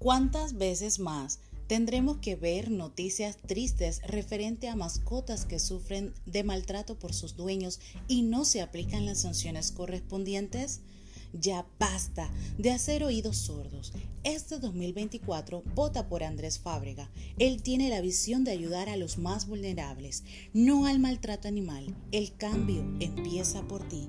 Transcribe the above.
¿Cuántas veces más tendremos que ver noticias tristes referente a mascotas que sufren de maltrato por sus dueños y no se aplican las sanciones correspondientes? Ya basta de hacer oídos sordos. Este 2024 vota por Andrés Fábrega. Él tiene la visión de ayudar a los más vulnerables, no al maltrato animal. El cambio empieza por ti.